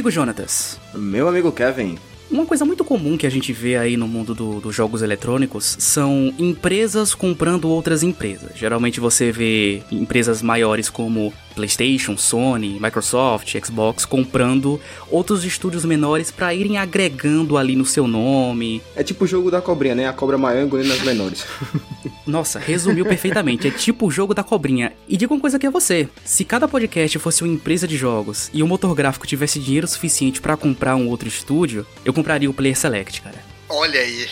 Meu amigo Jonatas. Meu amigo Kevin. Uma coisa muito comum que a gente vê aí no mundo do, dos jogos eletrônicos são empresas comprando outras empresas. Geralmente você vê empresas maiores como PlayStation, Sony, Microsoft, Xbox comprando outros estúdios menores para irem agregando ali no seu nome. É tipo o jogo da cobrinha, né? A cobra maior engolindo as menores. Nossa, resumiu perfeitamente. É tipo o jogo da cobrinha. E diga uma coisa aqui a você: se cada podcast fosse uma empresa de jogos e o motor gráfico tivesse dinheiro suficiente para comprar um outro estúdio, eu compraria o Player Select, cara. Olha aí.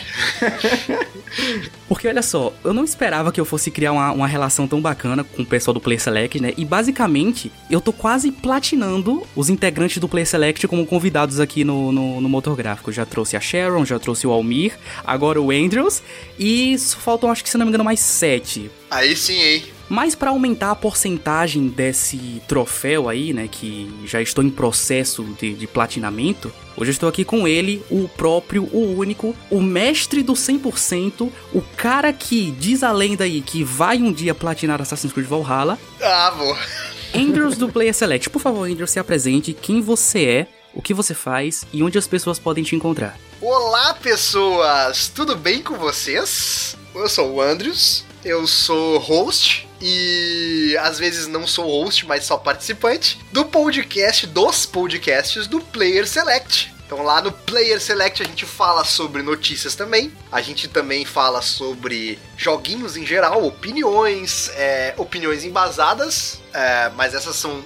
Porque olha só, eu não esperava que eu fosse criar uma, uma, relação tão bacana com o pessoal do Player Select, né? E basicamente, eu tô quase platinando os integrantes do Player Select como convidados aqui no, no, no motor gráfico. Já trouxe a Sharon, já trouxe o Almir, agora o Andrews. E faltam, acho que se não me engano, mais sete. Aí sim, hein? Mas para aumentar a porcentagem desse troféu aí, né, que já estou em processo de, de platinamento, hoje eu estou aqui com ele, o próprio, o único, o mestre do 100%, o cara que diz a lenda aí que vai um dia platinar Assassin's Creed Valhalla. Ah, vou. Andrews do Player Select. Por favor, Andrews, se apresente, quem você é, o que você faz e onde as pessoas podem te encontrar. Olá, pessoas! Tudo bem com vocês? Eu sou o Andrews, eu sou host e às vezes não sou host, mas só participante do podcast, dos podcasts do Player Select. Então lá no Player Select a gente fala sobre notícias também. A gente também fala sobre joguinhos em geral, opiniões, é, opiniões embasadas, é, mas essas são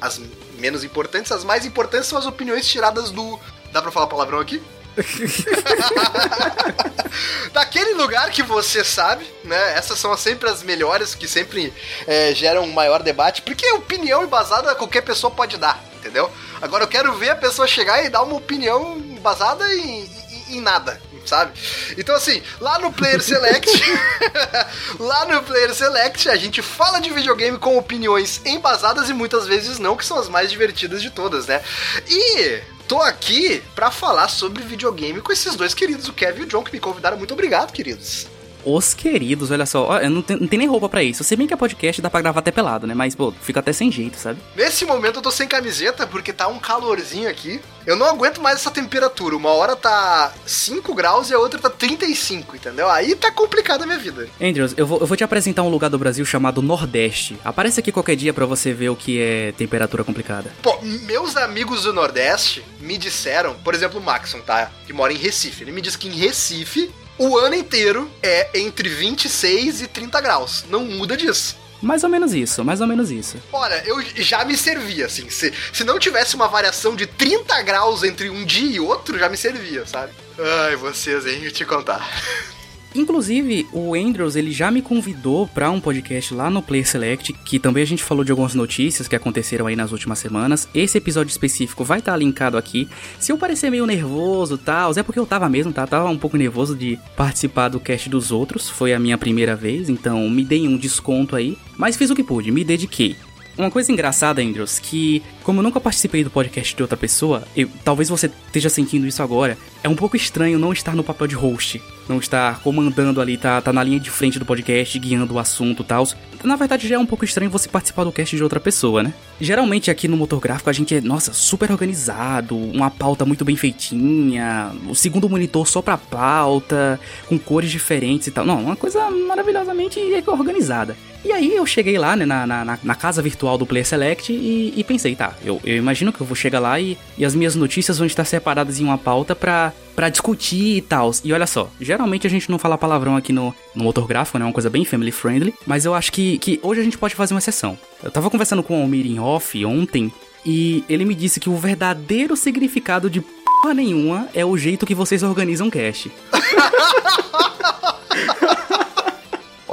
as menos importantes. As mais importantes são as opiniões tiradas do. Dá pra falar palavrão aqui? Daquele lugar que você sabe, né? Essas são sempre as melhores, que sempre é, geram um maior debate, porque opinião embasada qualquer pessoa pode dar, entendeu? Agora eu quero ver a pessoa chegar e dar uma opinião embasada em, em, em nada, sabe? Então, assim, lá no Player Select, lá no Player Select, a gente fala de videogame com opiniões embasadas e muitas vezes não, que são as mais divertidas de todas, né? E tô aqui para falar sobre videogame com esses dois queridos, o Kevin e o John, que me convidaram. Muito obrigado, queridos. Os queridos, olha só, eu não, tem, não tem nem roupa para isso. Sei bem que é podcast dá pra gravar até pelado, né? Mas, pô, fica até sem jeito, sabe? Nesse momento eu tô sem camiseta porque tá um calorzinho aqui. Eu não aguento mais essa temperatura. Uma hora tá 5 graus e a outra tá 35, entendeu? Aí tá complicada a minha vida. Andrews, eu vou, eu vou te apresentar um lugar do Brasil chamado Nordeste. Aparece aqui qualquer dia para você ver o que é temperatura complicada. Pô, meus amigos do Nordeste me disseram, por exemplo, o Maxon, tá? Que mora em Recife. Ele me disse que em Recife o ano inteiro é entre 26 e 30 graus. Não muda disso. Mais ou menos isso, mais ou menos isso. Olha, eu já me servia, assim. Se, se não tivesse uma variação de 30 graus entre um dia e outro, já me servia, sabe? Ai, vocês, hein? Eu te contar. Inclusive, o Andrews, ele já me convidou para um podcast lá no Player Select, que também a gente falou de algumas notícias que aconteceram aí nas últimas semanas. Esse episódio específico vai estar tá linkado aqui. Se eu parecer meio nervoso tal, é porque eu tava mesmo, tá? Tava um pouco nervoso de participar do cast dos outros. Foi a minha primeira vez, então me deem um desconto aí. Mas fiz o que pude, me dediquei. Uma coisa engraçada, Andrews, que como eu nunca participei do podcast de outra pessoa, eu, talvez você esteja sentindo isso agora, é um pouco estranho não estar no papel de host, não estar comandando ali, tá, tá na linha de frente do podcast, guiando o assunto e tal. Na verdade, já é um pouco estranho você participar do cast de outra pessoa, né? Geralmente aqui no motor gráfico a gente é, nossa, super organizado, uma pauta muito bem feitinha, o segundo monitor só pra pauta, com cores diferentes e tal. Não, uma coisa maravilhosamente organizada. E aí eu cheguei lá, né, na, na, na casa virtual do Player Select e, e pensei, tá, eu, eu, imagino que eu vou chegar lá e, e as minhas notícias vão estar separadas em uma pauta pra, pra discutir e tal. E olha só, geralmente a gente não fala palavrão aqui no, no motor gráfico, né, é uma coisa bem family friendly, mas eu acho que, que hoje a gente pode fazer uma exceção. Eu tava conversando com o Almir em off ontem e ele me disse que o verdadeiro significado de porra nenhuma é o jeito que vocês organizam cash.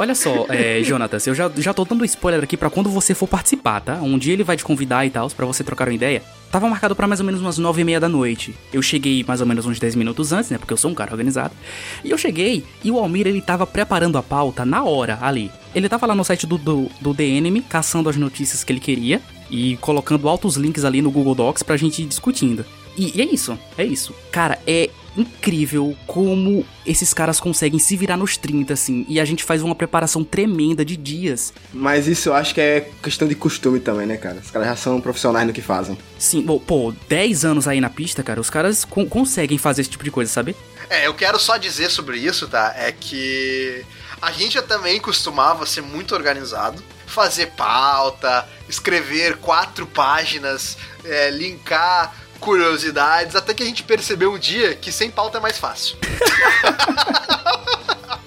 Olha só, é, Jonatas, eu já, já tô dando spoiler aqui para quando você for participar, tá? Um dia ele vai te convidar e tal, para você trocar uma ideia. Tava marcado para mais ou menos umas nove e meia da noite. Eu cheguei mais ou menos uns 10 minutos antes, né? Porque eu sou um cara organizado. E eu cheguei e o Almir, ele tava preparando a pauta na hora ali. Ele tava lá no site do, do, do DNM, caçando as notícias que ele queria e colocando altos links ali no Google Docs pra gente ir discutindo. E, e, é isso, é isso. Cara, é incrível como esses caras conseguem se virar nos 30, assim, e a gente faz uma preparação tremenda de dias. Mas isso eu acho que é questão de costume também, né, cara? Os caras já são profissionais no que fazem. Sim, pô, pô 10 anos aí na pista, cara, os caras con conseguem fazer esse tipo de coisa, sabe? É, eu quero só dizer sobre isso, tá? É que a gente já também costumava ser muito organizado, fazer pauta, escrever quatro páginas, é, linkar curiosidades, até que a gente percebeu um dia que sem pauta é mais fácil.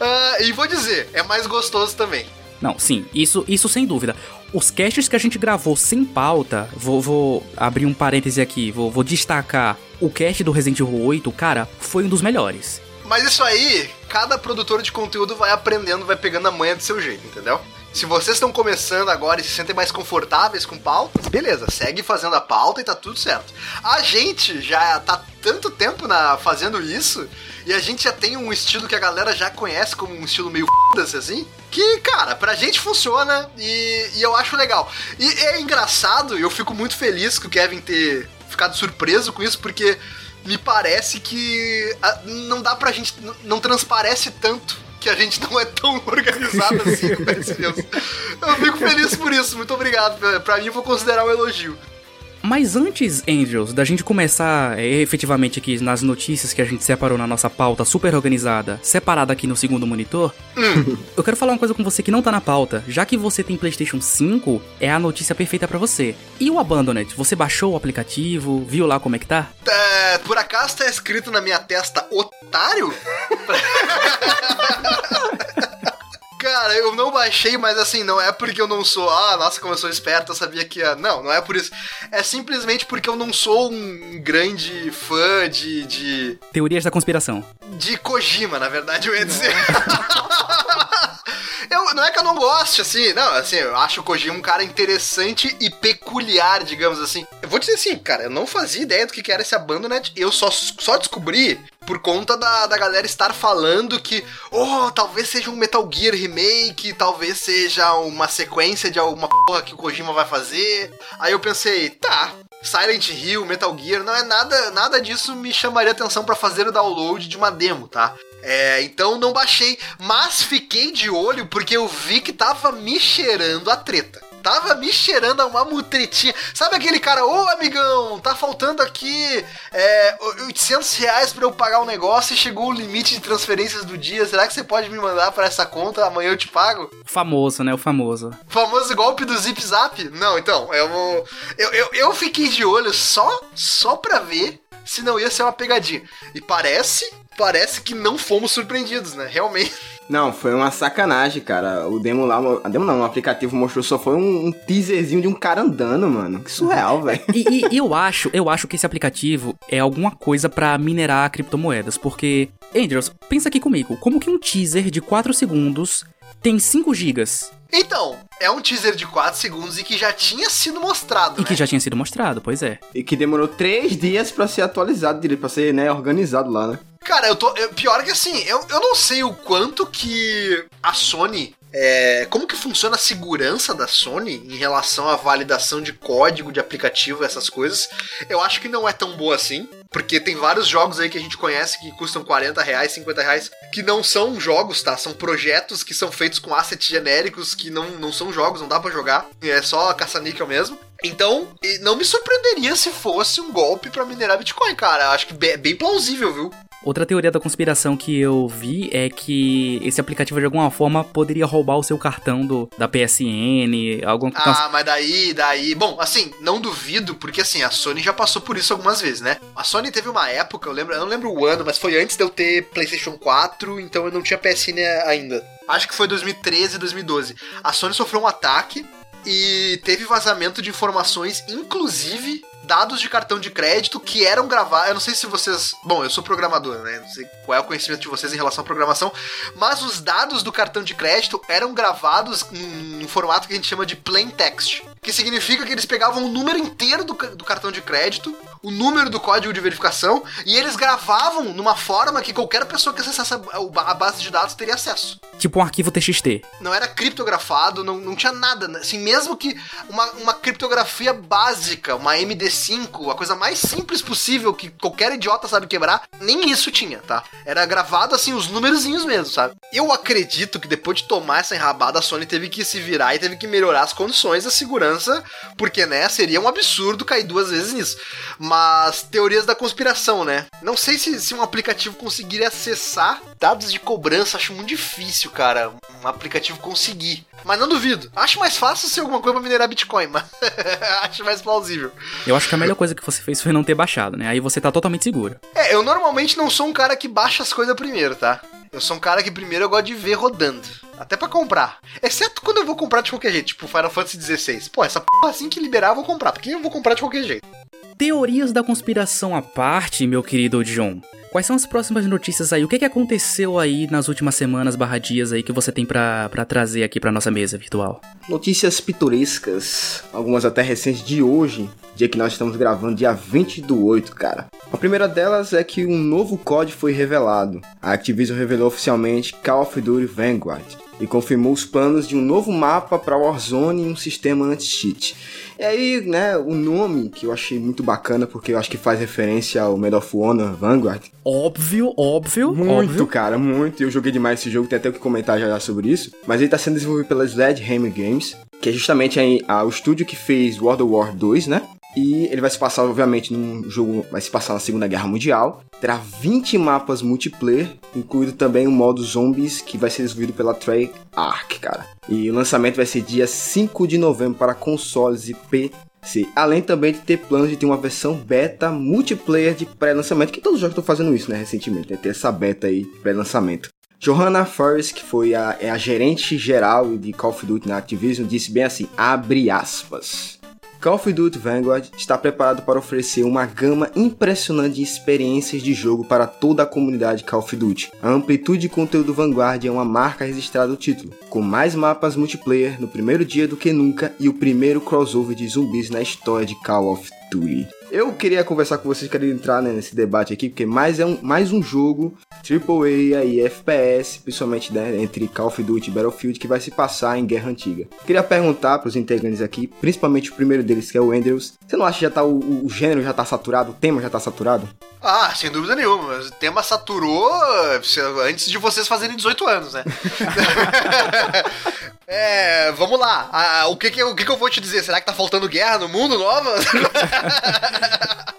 uh, e vou dizer, é mais gostoso também. Não, sim, isso, isso sem dúvida. Os casts que a gente gravou sem pauta, vou, vou abrir um parêntese aqui, vou, vou destacar o cast do Resident Evil 8, cara, foi um dos melhores. Mas isso aí, cada produtor de conteúdo vai aprendendo, vai pegando a manha do seu jeito, entendeu? Se vocês estão começando agora e se sentem mais confortáveis com pautas, beleza, segue fazendo a pauta e tá tudo certo. A gente já tá tanto tempo na, fazendo isso e a gente já tem um estilo que a galera já conhece como um estilo meio f***se assim, que, cara, pra gente funciona e, e eu acho legal. E é engraçado, eu fico muito feliz que o Kevin ter ficado surpreso com isso, porque me parece que a, não dá pra gente, não transparece tanto que a gente não é tão organizado assim, Eu fico feliz por isso, muito obrigado. Pra mim, eu vou considerar um elogio. Mas antes, Angels, da gente começar é, efetivamente aqui nas notícias que a gente separou na nossa pauta super organizada, separada aqui no segundo monitor, hum. eu quero falar uma coisa com você que não tá na pauta. Já que você tem PlayStation 5, é a notícia perfeita para você. E o Abandoned? Você baixou o aplicativo? Viu lá como é que tá? É, por acaso tá escrito na minha testa otário? Cara, eu não baixei, mas assim, não é porque eu não sou, ah, nossa, como eu sou esperto, eu sabia que ia. Não, não é por isso. É simplesmente porque eu não sou um grande fã de. de... Teorias da conspiração. De Kojima, na verdade, eu ia dizer. eu, não é que eu não goste, assim, não, assim, eu acho o Kojima um cara interessante e peculiar, digamos assim. Eu vou dizer assim, cara, eu não fazia ideia do que era esse Abandoned, eu só, só descobri por conta da, da galera estar falando que, oh, talvez seja um Metal Gear remake, talvez seja uma sequência de alguma porra que o Kojima vai fazer. Aí eu pensei, tá, Silent Hill, Metal Gear, não é nada, nada disso me chamaria atenção para fazer o download de uma demo, tá? É, então não baixei, mas fiquei de olho porque eu vi que tava me cheirando a treta tava me cheirando a uma mutretinha. Sabe aquele cara, ô amigão, tá faltando aqui é, 800 reais pra eu pagar um negócio e chegou o limite de transferências do dia. Será que você pode me mandar para essa conta? Amanhã eu te pago? Famoso, né? O famoso. Famoso golpe do Zip Zap? Não, então, eu vou. Eu, eu, eu fiquei de olho só, só pra ver se não ia ser uma pegadinha. E parece, parece que não fomos surpreendidos, né? Realmente. Não, foi uma sacanagem, cara. O demo lá, a demo não, o aplicativo mostrou só foi um, um teaserzinho de um cara andando, mano. Que surreal, velho. E, e, eu acho, eu acho que esse aplicativo é alguma coisa para minerar criptomoedas, porque Andrews, pensa aqui comigo, como que um teaser de 4 segundos tem 5 gigas? Então, é um teaser de 4 segundos e que já tinha sido mostrado. E né? que já tinha sido mostrado, pois é. E que demorou 3 dias para ser atualizado direito, pra ser, né, organizado lá, né? Cara, eu tô. Eu, pior que assim, eu, eu não sei o quanto que a Sony é, como que funciona a segurança da Sony em relação à validação de código de aplicativo, essas coisas. Eu acho que não é tão boa assim. Porque tem vários jogos aí que a gente conhece que custam 40 reais, 50 reais, que não são jogos, tá? São projetos que são feitos com assets genéricos, que não, não são jogos, não dá para jogar. É só caça-níquel mesmo. Então, não me surpreenderia se fosse um golpe para minerar Bitcoin, cara. Acho que é bem plausível, viu? Outra teoria da conspiração que eu vi é que esse aplicativo de alguma forma poderia roubar o seu cartão do, da PSN, alguma Ah, mas daí, daí. Bom, assim, não duvido, porque assim, a Sony já passou por isso algumas vezes, né? A Sony teve uma época, eu lembro, eu não lembro o ano, mas foi antes de eu ter PlayStation 4, então eu não tinha PSN ainda. Acho que foi 2013, 2012. A Sony sofreu um ataque e teve vazamento de informações, inclusive dados de cartão de crédito que eram gravados. Eu não sei se vocês. Bom, eu sou programador, né? Não sei qual é o conhecimento de vocês em relação à programação, mas os dados do cartão de crédito eram gravados em, em formato que a gente chama de plain text. Que significa que eles pegavam o número inteiro do, do cartão de crédito, o número do código de verificação, e eles gravavam numa forma que qualquer pessoa que acessasse a, a base de dados teria acesso. Tipo um arquivo TXT. Não era criptografado, não, não tinha nada. Né? Assim, mesmo que uma, uma criptografia básica, uma MD5, a coisa mais simples possível que qualquer idiota sabe quebrar, nem isso tinha, tá? Era gravado assim, os númerozinhos mesmo, sabe? Eu acredito que depois de tomar essa enrabada, a Sony teve que se virar e teve que melhorar as condições da segurança, porque, né, seria um absurdo cair duas vezes nisso. Mas teorias da conspiração, né? Não sei se, se um aplicativo conseguiria acessar dados de cobrança, acho muito difícil, cara, um aplicativo conseguir. Mas não duvido. Acho mais fácil ser alguma coisa pra minerar Bitcoin, mas acho mais plausível. Eu acho que a melhor coisa que você fez foi não ter baixado, né? Aí você tá totalmente seguro. É, eu normalmente não sou um cara que baixa as coisas primeiro, tá? Eu sou um cara que primeiro eu gosto de ver rodando. Até para comprar. Exceto quando eu vou comprar de qualquer jeito, tipo Final Fantasy XVI. Pô, essa porra assim que liberar eu vou comprar, porque eu vou comprar de qualquer jeito. Teorias da conspiração à parte, meu querido John. Quais são as próximas notícias aí? O que, que aconteceu aí nas últimas semanas barra dias aí que você tem para trazer aqui para nossa mesa virtual? Notícias pitorescas, algumas até recentes de hoje, dia que nós estamos gravando, dia 20 do 8, cara. A primeira delas é que um novo código foi revelado. A Activision revelou oficialmente Call of Duty Vanguard e confirmou os planos de um novo mapa para Warzone e um sistema anti-cheat. E aí, né, o nome que eu achei muito bacana, porque eu acho que faz referência ao Medal of Honor Vanguard. Óbvio, óbvio, Muito, óbvio. cara, muito. Eu joguei demais esse jogo, tem até o que comentar já, sobre isso. Mas ele tá sendo desenvolvido pela Sledgehammer Games, que é justamente a, a, o estúdio que fez World of War 2, né? E ele vai se passar, obviamente, num jogo. Vai se passar na Segunda Guerra Mundial. Terá 20 mapas multiplayer, incluindo também o modo zombies, que vai ser desenvolvido pela Treyarch, cara. E o lançamento vai ser dia 5 de novembro para consoles e PC. Além também de ter planos de ter uma versão beta multiplayer de pré-lançamento, que todos os jogos estão fazendo isso, né, recentemente, né? Ter essa beta aí, pré-lançamento. Johanna Forrest, que foi a, é a gerente geral de Call of Duty na Activision, disse bem assim, abre aspas. Call of Duty Vanguard está preparado para oferecer uma gama impressionante de experiências de jogo para toda a comunidade Call of Duty. A amplitude de conteúdo Vanguard é uma marca registrada do título, com mais mapas multiplayer no primeiro dia do que nunca e o primeiro crossover de zumbis na história de Call of Duty. Eu queria conversar com vocês, queria entrar né, nesse debate aqui, porque mais é um, mais um jogo AAA e FPS, principalmente né, entre Call of Duty e Battlefield, que vai se passar em Guerra Antiga. Queria perguntar para os integrantes aqui, principalmente o primeiro deles, que é o Andrews, você não acha que já tá, o, o gênero já tá saturado, o tema já tá saturado? Ah, sem dúvida nenhuma. O tema saturou antes de vocês fazerem 18 anos, né? É, vamos lá. Ah, o que que, o que que eu vou te dizer? Será que tá faltando guerra no mundo nova?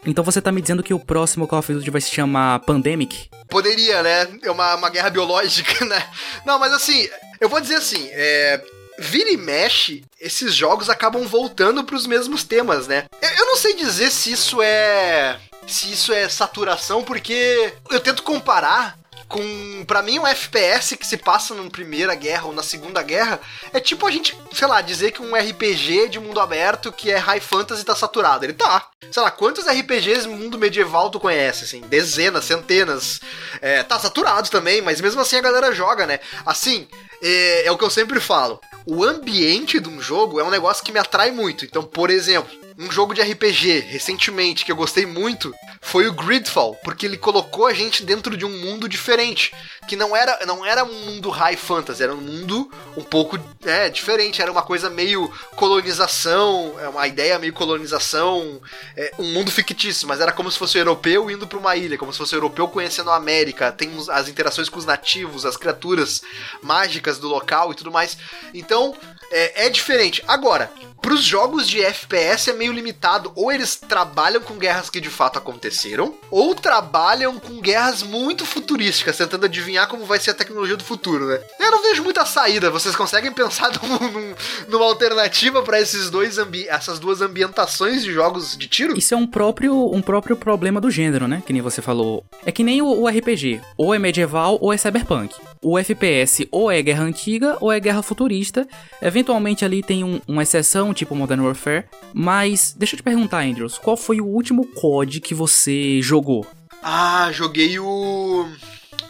então você tá me dizendo que o próximo Call of Duty vai se chamar Pandemic? Poderia, né? É uma, uma guerra biológica, né? Não, mas assim, eu vou dizer assim, é, vira e mexe, esses jogos acabam voltando para os mesmos temas, né? Eu, não sei dizer se isso é. Se isso é saturação, porque eu tento comparar com para mim um FPS que se passa na Primeira Guerra ou na Segunda Guerra é tipo a gente, sei lá, dizer que um RPG de mundo aberto que é high fantasy tá saturado. Ele tá. Sei lá, quantos RPGs mundo medieval tu conhece, assim? Dezenas, centenas. É, tá saturado também, mas mesmo assim a galera joga, né? Assim, é, é o que eu sempre falo. O ambiente de um jogo é um negócio que me atrai muito. Então, por exemplo, um jogo de RPG recentemente que eu gostei muito foi o Gridfall, porque ele colocou a gente dentro de um mundo diferente, que não era, não era um mundo high fantasy, era um mundo um pouco é, diferente, era uma coisa meio colonização, é uma ideia meio colonização, é, um mundo fictício, mas era como se fosse um europeu indo para uma ilha, como se fosse um europeu conhecendo a América, tem as interações com os nativos, as criaturas mágicas do local e tudo mais. Então, é, é diferente. Agora, para os jogos de FPS é meio limitado. Ou eles trabalham com guerras que de fato aconteceram, ou trabalham com guerras muito futurísticas, tentando adivinhar como vai ser a tecnologia do futuro, né? Eu não vejo muita saída. Vocês conseguem pensar num, num, numa alternativa para esses dois essas duas ambientações de jogos de tiro? Isso é um próprio, um próprio problema do gênero, né? Que nem você falou. É que nem o, o RPG. Ou é medieval ou é cyberpunk. O FPS ou é guerra antiga ou é guerra futurista. Eventualmente ali tem um, uma exceção tipo Modern Warfare. Mas deixa eu te perguntar, Andrews, qual foi o último COD que você jogou? Ah, joguei o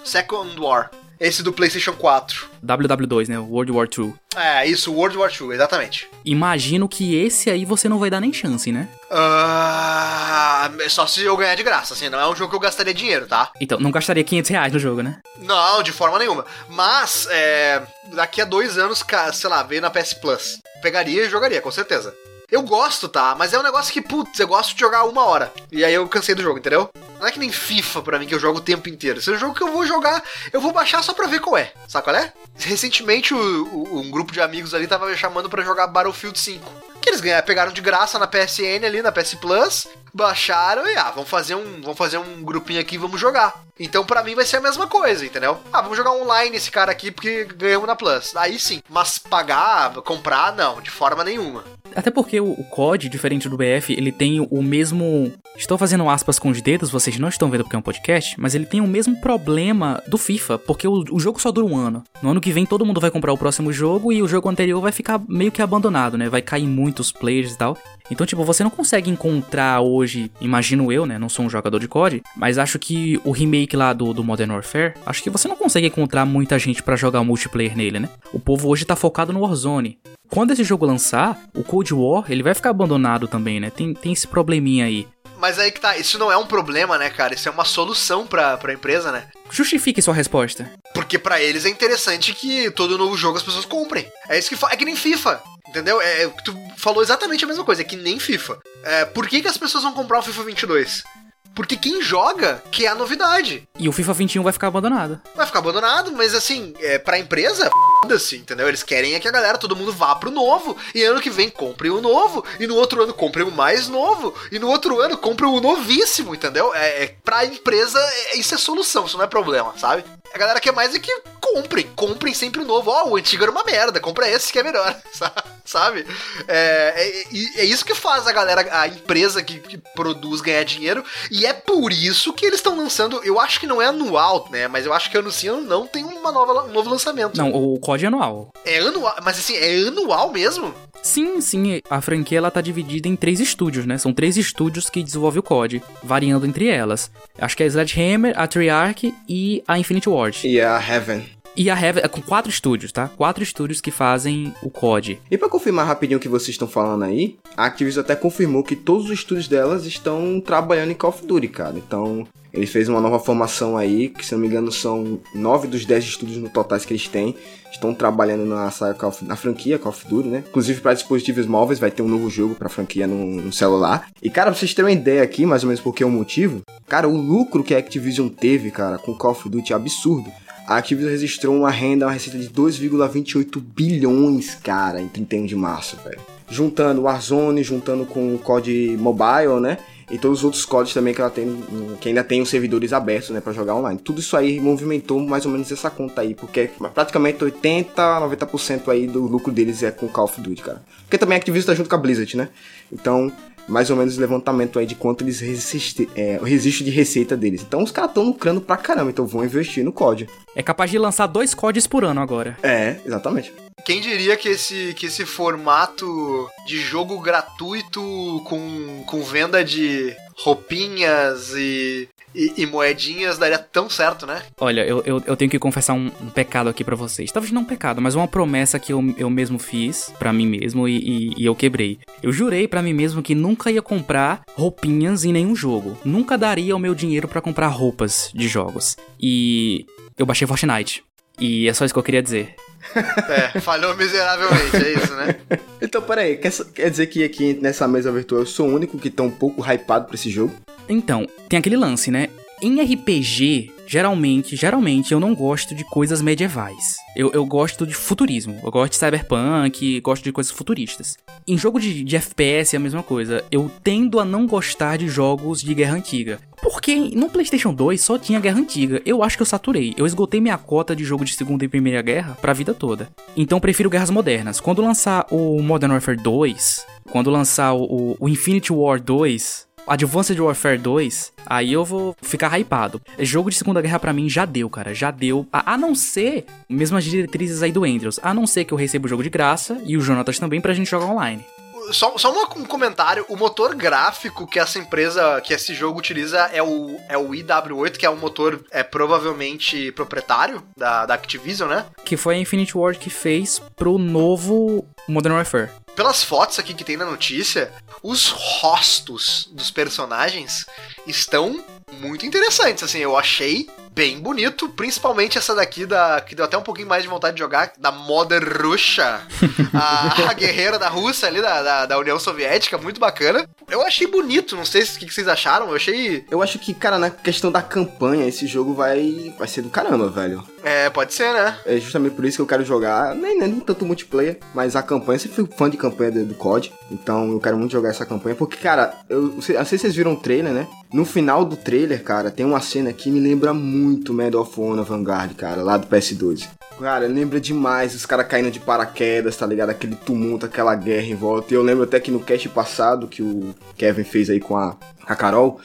Second War. Esse do PlayStation 4. WW2, né? World War II. É, isso, World War II, exatamente. Imagino que esse aí você não vai dar nem chance, né? Ah, só se eu ganhar de graça, assim, não é um jogo que eu gastaria dinheiro, tá? Então, não gastaria 500 reais no jogo, né? Não, de forma nenhuma. Mas, é, daqui a dois anos, sei lá, veio na PS Plus. Pegaria e jogaria, com certeza. Eu gosto, tá? Mas é um negócio que, putz, eu gosto de jogar uma hora. E aí eu cansei do jogo, entendeu? Não é que nem FIFA pra mim que eu jogo o tempo inteiro. Esse é um jogo que eu vou jogar, eu vou baixar só pra ver qual é. Sabe qual é? Recentemente o, o, um grupo de amigos ali tava me chamando para jogar Battlefield 5 que eles ganharam, pegaram de graça na PSN ali, na PS Plus, baixaram e ah, vamos fazer um, vamos fazer um grupinho aqui, vamos jogar. Então para mim vai ser a mesma coisa, entendeu? Ah, vamos jogar online esse cara aqui porque ganhamos na Plus. Aí sim, mas pagar, comprar não, de forma nenhuma. Até porque o, COD, diferente do BF, ele tem o mesmo. Estou fazendo aspas com os dedos, vocês não estão vendo porque é um podcast, mas ele tem o mesmo problema do FIFA, porque o, o jogo só dura um ano. No ano que vem todo mundo vai comprar o próximo jogo e o jogo anterior vai ficar meio que abandonado, né? Vai cair muitos players e tal. Então, tipo, você não consegue encontrar hoje, imagino eu, né? Não sou um jogador de COD, mas acho que o remake lá do, do Modern Warfare, acho que você não consegue encontrar muita gente para jogar multiplayer nele, né? O povo hoje tá focado no Warzone. Quando esse jogo lançar, o Cold War, ele vai ficar abandonado também, né? Tem, tem esse probleminha aí. Mas aí que tá, isso não é um problema, né, cara? Isso é uma solução pra, pra empresa, né? Justifique sua resposta. Porque para eles é interessante que todo novo jogo as pessoas comprem. É isso que é que nem FIFA. Entendeu? É, é, tu falou exatamente a mesma coisa, é que nem FIFA. É, por que, que as pessoas vão comprar o FIFA 22? Porque quem joga quer a novidade. E o FIFA 21 vai ficar abandonado. Vai ficar abandonado, mas assim, é, pra empresa, foda-se, entendeu? Eles querem é que a galera, todo mundo vá pro novo. E ano que vem compre o novo. E no outro ano compre o mais novo. E no outro ano compre o novíssimo, entendeu? É, é, pra empresa, é, isso é solução, isso não é problema, sabe? A galera quer mais é que comprem, comprem sempre o novo. Ó, oh, o antigo era uma merda, compra esse que é melhor, sabe? É, é, é, isso que faz a galera, a empresa que, que produz ganhar dinheiro. E é por isso que eles estão lançando. Eu acho que não é anual, né? Mas eu acho que ano sim, não tem uma nova, um novo lançamento. Não, o COD é anual. É anual, mas assim, é anual mesmo? Sim, sim. A franquia ela tá dividida em três estúdios, né? São três estúdios que desenvolvem o COD, variando entre elas. Acho que é a Sledgehammer, a Treyarch e a Infinity Ward. E a Heaven. E a Heaven, é com quatro estúdios, tá? Quatro estúdios que fazem o COD. E para confirmar rapidinho o que vocês estão falando aí, a Activision até confirmou que todos os estúdios delas estão trabalhando em Call of Duty, cara. Então, ele fez uma nova formação aí, que se não me engano são nove dos dez estúdios no totais que eles têm. Estão trabalhando na, na franquia Call of Duty, né? Inclusive para dispositivos móveis vai ter um novo jogo pra franquia no, no, celular. E cara, pra vocês terem uma ideia aqui, mais ou menos porque é o motivo, cara, o lucro que a Activision teve, cara, com Call of Duty é absurdo a Activision registrou uma renda, uma receita de 2,28 bilhões, cara, em 31 de março, velho. Juntando o Warzone, juntando com o COD Mobile, né? E todos os outros códigos também que ela tem, que ainda tem os servidores abertos, né, para jogar online. Tudo isso aí movimentou mais ou menos essa conta aí, porque praticamente 80, 90% aí do lucro deles é com Call of Duty, cara. Porque também a Activision tá junto com a Blizzard, né? Então, mais ou menos levantamento aí de quanto eles resistem, é, o registro de receita deles. Então os caras estão lucrando pra caramba, então vão investir no COD. É capaz de lançar dois CODs por ano agora. É, exatamente. Quem diria que esse, que esse formato de jogo gratuito com, com venda de roupinhas e, e, e, moedinhas daria tão certo, né? Olha, eu, eu, eu tenho que confessar um, um pecado aqui para vocês. Talvez não um pecado, mas uma promessa que eu, eu mesmo fiz para mim mesmo e, e, e, eu quebrei. Eu jurei para mim mesmo que nunca ia comprar roupinhas em nenhum jogo. Nunca daria o meu dinheiro para comprar roupas de jogos. E eu baixei Fortnite. E é só isso que eu queria dizer. É, falhou miseravelmente, é isso, né? então, peraí, quer, quer dizer que aqui nessa mesa virtual eu sou o único que tá um pouco hypado pra esse jogo? Então, tem aquele lance, né? Em RPG, geralmente, geralmente eu não gosto de coisas medievais. Eu, eu gosto de futurismo. Eu gosto de cyberpunk, gosto de coisas futuristas. Em jogo de, de FPS é a mesma coisa. Eu tendo a não gostar de jogos de guerra antiga. Porque no PlayStation 2 só tinha guerra antiga. Eu acho que eu saturei. Eu esgotei minha cota de jogo de Segunda e Primeira Guerra pra vida toda. Então prefiro guerras modernas. Quando lançar o Modern Warfare 2, quando lançar o, o Infinity War 2, Advanced Warfare 2, aí eu vou ficar hypado. Jogo de Segunda Guerra para mim já deu, cara, já deu. A, a, não ser, mesmas diretrizes aí do Andrews, a não ser que eu receba o jogo de graça e o Jonatas também pra gente jogar online. Só, só um comentário: o motor gráfico que essa empresa, que esse jogo utiliza é o, é o IW8, que é um motor é, provavelmente proprietário da, da Activision, né? Que foi a Infinity Ward que fez pro novo Modern Warfare. Pelas fotos aqui que tem na notícia, os rostos dos personagens estão muito interessantes. Assim, eu achei bem bonito, principalmente essa daqui da que deu até um pouquinho mais de vontade de jogar, da Mother Russia, a, a, guerreira da Rússia ali, da, da, da, União Soviética, muito bacana. Eu achei bonito, não sei o que, que vocês acharam, eu achei... Eu acho que, cara, na questão da campanha, esse jogo vai, vai ser do caramba, velho. É, pode ser, né? É justamente por isso que eu quero jogar, nem, nem tanto multiplayer, mas a campanha, eu sempre fui fã de campanha do, do COD, então eu quero muito jogar essa campanha, porque, cara, eu, eu sei se vocês viram o trailer, né? No final do trailer, cara, tem uma cena que me lembra muito Medal of Honor Vanguard, cara, lá do PS2. Cara, lembra demais os caras caindo de paraquedas, tá ligado? Aquele tumulto, aquela guerra em volta. E eu lembro até que no cast passado que o Kevin fez aí com a, a Carol,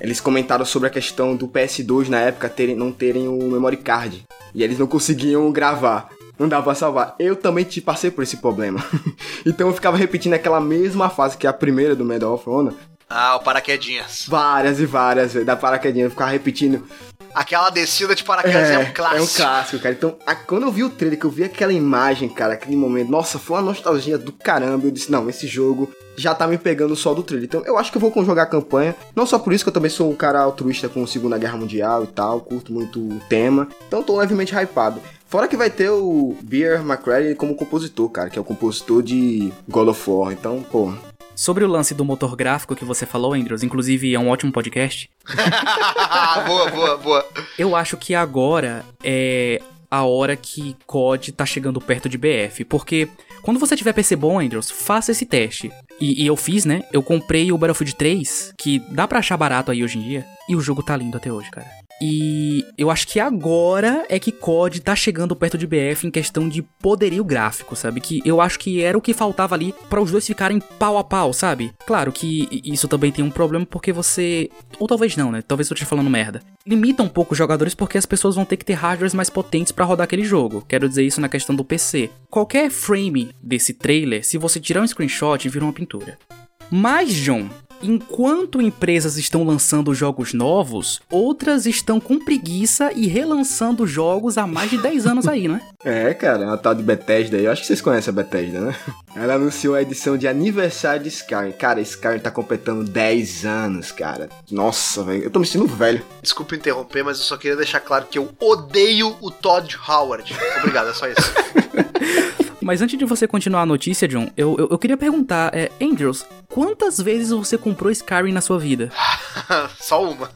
eles comentaram sobre a questão do PS2 na época terem, não terem o memory card. E eles não conseguiam gravar. Não dava pra salvar. Eu também te passei por esse problema. então eu ficava repetindo aquela mesma fase que é a primeira do Medal of Honor. Ah, o paraquedinhas. Várias e várias, da paraquedinha. Eu ficava repetindo. Aquela descida de paraquedas é, é um clássico. É um clássico, cara. Então, a, quando eu vi o trailer, que eu vi aquela imagem, cara, aquele momento, nossa, foi uma nostalgia do caramba. Eu disse, não, esse jogo já tá me pegando só do trailer. Então, eu acho que eu vou jogar a campanha. Não só por isso que eu também sou um cara altruísta com a Segunda Guerra Mundial e tal, curto muito o tema. Então, tô levemente hypado. Fora que vai ter o Beer McCready como compositor, cara, que é o compositor de God of War. Então, pô, Sobre o lance do motor gráfico que você falou, Andrews, inclusive é um ótimo podcast. boa, boa, boa. Eu acho que agora é a hora que COD tá chegando perto de BF, porque quando você tiver PC bom, Andrews, faça esse teste. E, e, eu fiz, né? Eu comprei o Battlefield 3, que dá pra achar barato aí hoje em dia, e o jogo tá lindo até hoje, cara. E eu acho que agora é que COD tá chegando perto de BF em questão de poderio gráfico, sabe? Que eu acho que era o que faltava ali para os dois ficarem pau a pau, sabe? Claro que isso também tem um problema porque você. Ou talvez não, né? Talvez eu esteja falando merda. Limita um pouco os jogadores porque as pessoas vão ter que ter hardwares mais potentes para rodar aquele jogo. Quero dizer isso na questão do PC. Qualquer frame desse trailer, se você tirar um screenshot, vira uma pintura. Mas, John, Enquanto empresas estão lançando jogos novos, outras estão com preguiça e relançando jogos há mais de 10 anos aí, né? É, cara, a tal de Bethesda aí, eu acho que vocês conhecem a Bethesda, né? Ela anunciou a edição de aniversário de Skyrim. Cara, Skyrim tá completando 10 anos, cara. Nossa, velho, eu tô me sentindo velho. Desculpa interromper, mas eu só queria deixar claro que eu odeio o Todd Howard. Obrigado, é só isso. Mas antes de você continuar a notícia, John, eu, eu, eu queria perguntar, é, Angels, quantas vezes você comprou Skyrim na sua vida? Só uma.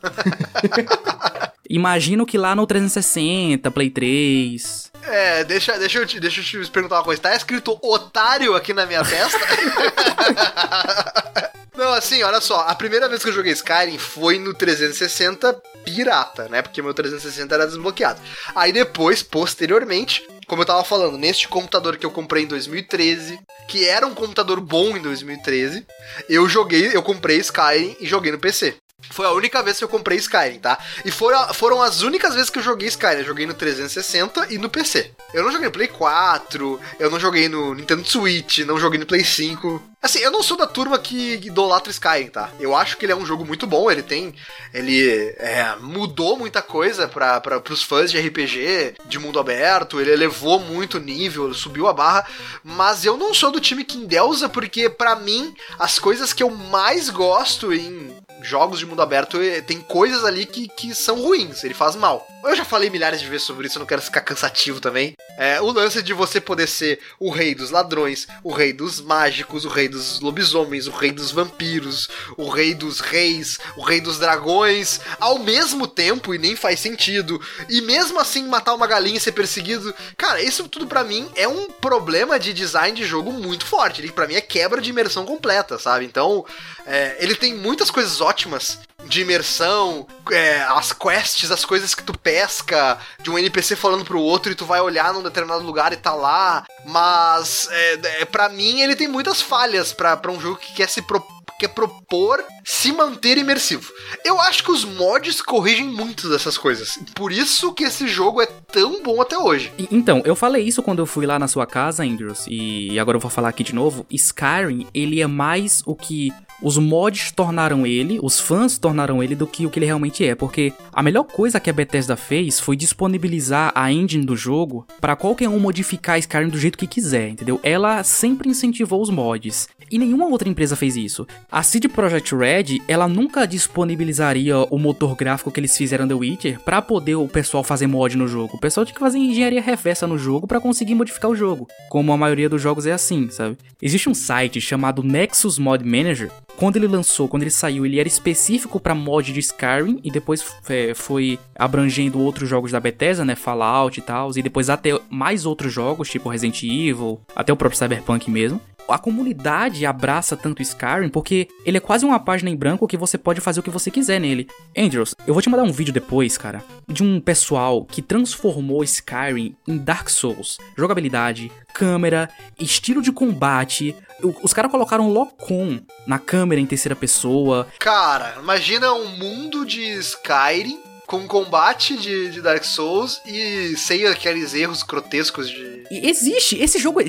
Imagino que lá no 360, Play 3. É, deixa, deixa, eu te, deixa eu te perguntar uma coisa. Tá escrito otário aqui na minha testa? Não, assim, olha só. A primeira vez que eu joguei Skyrim foi no 360 pirata, né? Porque meu 360 era desbloqueado. Aí depois, posteriormente, como eu tava falando, neste computador que eu comprei em 2013, que era um computador bom em 2013, eu joguei, eu comprei Skyrim e joguei no PC. Foi a única vez que eu comprei Skyrim, tá? E foram, foram as únicas vezes que eu joguei Skyrim. Eu joguei no 360 e no PC. Eu não joguei no Play 4, eu não joguei no Nintendo Switch, não joguei no Play 5. Assim, eu não sou da turma que idolatra Skyrim, tá? Eu acho que ele é um jogo muito bom, ele tem. Ele é, mudou muita coisa para pros fãs de RPG, de mundo aberto, ele elevou muito o nível, subiu a barra, mas eu não sou do time que endeusa, porque para mim, as coisas que eu mais gosto em jogos de mundo aberto tem coisas ali que, que são ruins, ele faz mal. Eu já falei milhares de vezes sobre isso, eu não quero ficar cansativo também. É, o lance de você poder ser o rei dos ladrões, o rei dos mágicos, o rei dos lobisomens, o rei dos vampiros, o rei dos reis, o rei dos dragões, ao mesmo tempo, e nem faz sentido, e mesmo assim matar uma galinha e ser perseguido. Cara, isso tudo para mim é um problema de design de jogo muito forte. Ele para mim é quebra de imersão completa, sabe? Então, é, ele tem muitas coisas ótimas de imersão, é, as quests, as coisas que tu pesca, de um NPC falando pro outro e tu vai olhar num determinado lugar e tá lá. Mas, é, é, para mim, ele tem muitas falhas para um jogo que quer se propor quer propor se manter imersivo. Eu acho que os mods corrigem muito dessas coisas. Por isso que esse jogo é tão bom até hoje. Então, eu falei isso quando eu fui lá na sua casa, Andrews, e agora eu vou falar aqui de novo. Skyrim, ele é mais o que os mods tornaram ele, os fãs tornaram ele do que o que ele realmente é, porque a melhor coisa que a Bethesda fez foi disponibilizar a engine do jogo para qualquer um modificar Skyrim do jeito que quiser, entendeu? Ela sempre incentivou os mods. E nenhuma outra empresa fez isso. A CD Projekt Red, ela nunca disponibilizaria o motor gráfico que eles fizeram The Witcher para poder o pessoal fazer mod no jogo. O pessoal tinha que fazer engenharia reversa no jogo para conseguir modificar o jogo. Como a maioria dos jogos é assim, sabe? Existe um site chamado Nexus Mod Manager. Quando ele lançou, quando ele saiu, ele era específico para mod de Skyrim e depois é, foi abrangendo outros jogos da Bethesda, né, Fallout e tal, e depois até mais outros jogos, tipo Resident Evil, até o próprio Cyberpunk mesmo a comunidade abraça tanto Skyrim porque ele é quase uma página em branco que você pode fazer o que você quiser nele. Andrews, eu vou te mandar um vídeo depois, cara, de um pessoal que transformou Skyrim em Dark Souls. Jogabilidade, câmera, estilo de combate. Os caras colocaram Locom na câmera em terceira pessoa. Cara, imagina um mundo de Skyrim com combate de, de, Dark Souls e sem aqueles erros grotescos de. Existe! Esse jogo.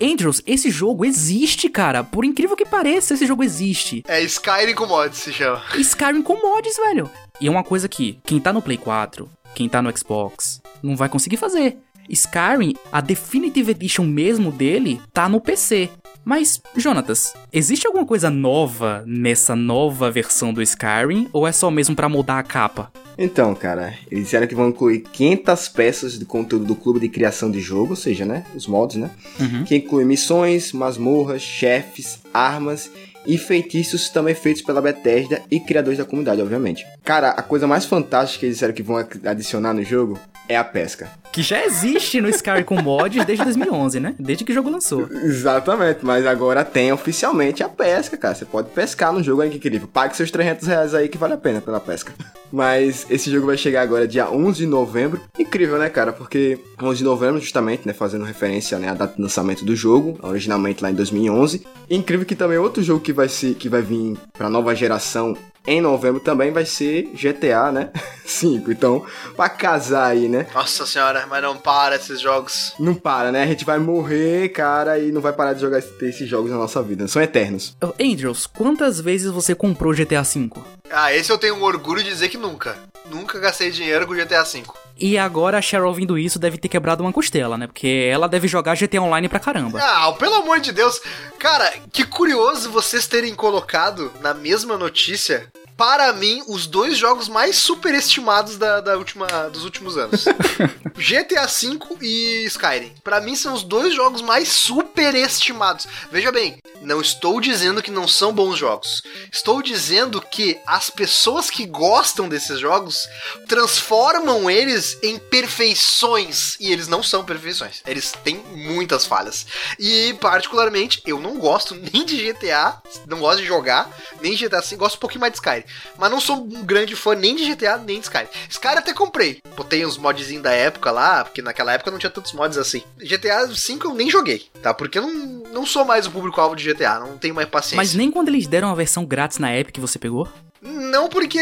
Andrews, esse jogo existe, cara. Por incrível que pareça, esse jogo existe. É Skyrim com mods se chama. Skyrim com mods, velho. E é uma coisa que quem tá no Play 4, quem tá no Xbox, não vai conseguir fazer. Skyrim, a Definitive Edition mesmo dele, tá no PC. Mas, Jonatas, existe alguma coisa nova nessa nova versão do Skyrim ou é só mesmo para mudar a capa? Então, cara, eles disseram que vão incluir 500 peças de conteúdo do clube de criação de jogo, ou seja, né, os mods, né? Uhum. Que inclui missões, masmorras, chefes, armas e feitiços também feitos pela Bethesda e criadores da comunidade, obviamente. Cara, a coisa mais fantástica que eles disseram que vão adicionar no jogo é a pesca. Que já existe no Skyrim com mods desde 2011, né? Desde que o jogo lançou. Exatamente, mas agora tem oficialmente a pesca, cara. Você pode pescar no jogo aí, que incrível. Pague seus 300 reais aí que vale a pena pela pesca. Mas esse jogo vai chegar agora dia 11 de novembro. Incrível, né, cara? Porque 11 de novembro, justamente, né, fazendo referência né, à data de lançamento do jogo, originalmente lá em 2011. E incrível que também outro jogo que vai ser que vai vir para nova geração em novembro também vai ser GTA, né? 5. Então, pra casar aí, né? Nossa senhora, mas não para esses jogos. Não para, né? A gente vai morrer, cara, e não vai parar de jogar esses jogos na nossa vida. São eternos. Angels, quantas vezes você comprou GTA 5? Ah, esse eu tenho orgulho de dizer que nunca. Nunca gastei dinheiro com GTA V. E agora a Cheryl ouvindo isso deve ter quebrado uma costela, né? Porque ela deve jogar GTA Online pra caramba. Ah, pelo amor de Deus. Cara, que curioso vocês terem colocado na mesma notícia para mim, os dois jogos mais superestimados da, da última, dos últimos anos. GTA V e Skyrim. Para mim, são os dois jogos mais superestimados. Veja bem, não estou dizendo que não são bons jogos. Estou dizendo que as pessoas que gostam desses jogos transformam eles em perfeições. E eles não são perfeições. Eles têm muitas falhas. E, particularmente, eu não gosto nem de GTA, não gosto de jogar, nem de GTA V, gosto um pouquinho mais de Skyrim. Mas não sou um grande fã nem de GTA, nem de Skyrim. Skyrim até comprei. Botei uns modzinhos da época lá, porque naquela época não tinha tantos mods assim. GTA V eu nem joguei, tá? Porque eu não, não sou mais o público-alvo de GTA, não tenho mais paciência. Mas nem quando eles deram a versão grátis na Epic você pegou? Não, porque